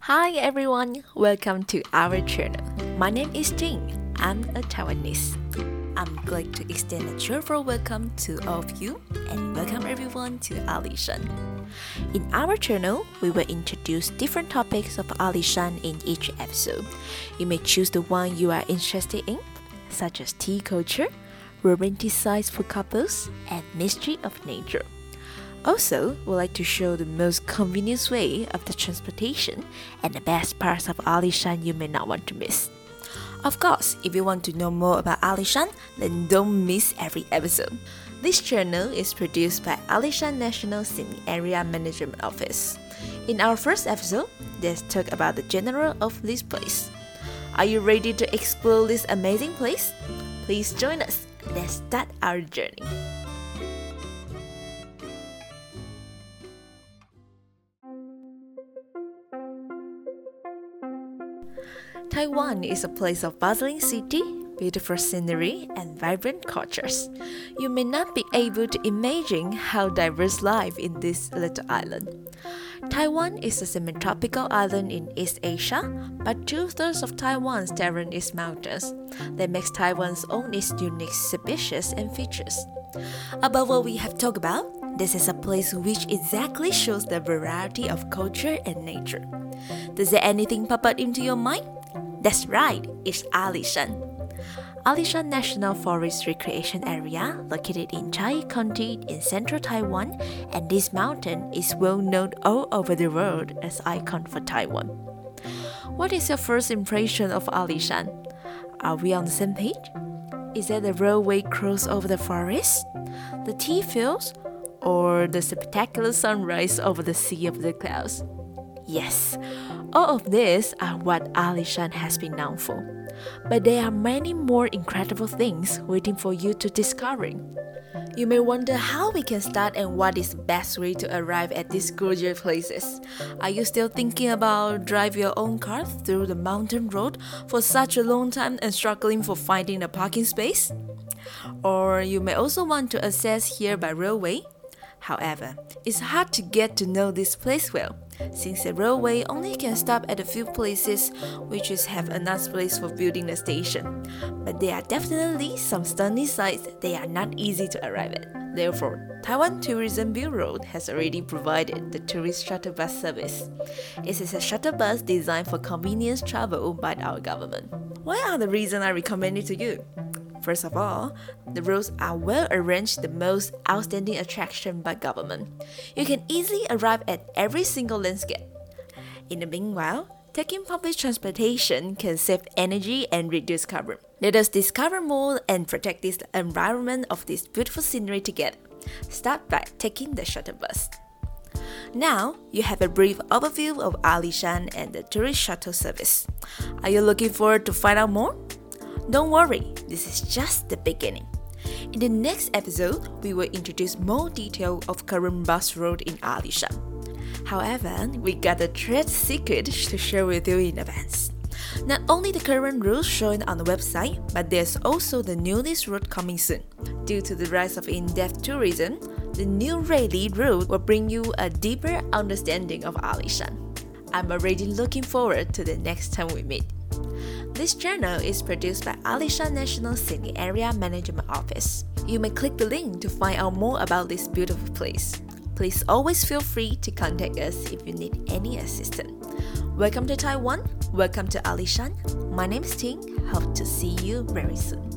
Hi everyone, welcome to our channel. My name is Jing. I'm a Taiwanese. I'm glad to extend a cheerful welcome to all of you and welcome everyone to Alishan. In our channel, we will introduce different topics of Alishan in each episode. You may choose the one you are interested in, such as tea culture, romanticized for couples, and mystery of nature. Also, we like to show the most convenient way of the transportation and the best parts of Alishan you may not want to miss. Of course, if you want to know more about Alishan, then don't miss every episode. This channel is produced by Alishan National Scenic Area Management Office. In our first episode, let's talk about the general of this place. Are you ready to explore this amazing place? Please join us. Let's start our journey. Taiwan is a place of bustling city, beautiful scenery, and vibrant cultures. You may not be able to imagine how diverse life in this little island. Taiwan is a semi-tropical island in East Asia, but two-thirds of Taiwan's terrain is mountains. That makes Taiwan's own its unique species and features. Above what we have talked about, this is a place which exactly shows the variety of culture and nature. Does there anything pop up into your mind? That's right, it's Alishan. Alishan National Forest Recreation Area, located in Chiayi County in central Taiwan, and this mountain is well known all over the world as icon for Taiwan. What is your first impression of Alishan? Are we on the same page? Is that the railway cross over the forest, the tea fields, or the spectacular sunrise over the sea of the clouds? Yes, all of these are what Alishan has been known for. But there are many more incredible things waiting for you to discover. You may wonder how we can start and what is the best way to arrive at these gorgeous places. Are you still thinking about drive your own car through the mountain road for such a long time and struggling for finding a parking space? Or you may also want to access here by railway. However, it's hard to get to know this place well, since the railway only can stop at a few places which have enough place for building the station. But there are definitely some stunning sites that are not easy to arrive at. Therefore, Taiwan Tourism Bureau has already provided the tourist shuttle bus service. It is a shuttle bus designed for convenience travel by our government. What are the reasons I recommend it to you? First of all, the roads are well arranged, the most outstanding attraction by government. You can easily arrive at every single landscape. In the meanwhile, taking public transportation can save energy and reduce carbon. Let us discover more and protect this environment of this beautiful scenery together. Start by taking the shuttle bus. Now, you have a brief overview of Alishan and the tourist shuttle service. Are you looking forward to find out more? Don't worry, this is just the beginning. In the next episode, we will introduce more detail of current bus route in Alishan. However, we got a trade secret to share with you in advance. Not only the current route shown on the website, but there's also the newest route coming soon. Due to the rise of in-depth tourism, the new Ruili route will bring you a deeper understanding of Alishan. I'm already looking forward to the next time we meet. This channel is produced by Alishan National Scenic Area Management Office. You may click the link to find out more about this beautiful place. Please always feel free to contact us if you need any assistance. Welcome to Taiwan. Welcome to Alishan. My name is Ting. Hope to see you very soon.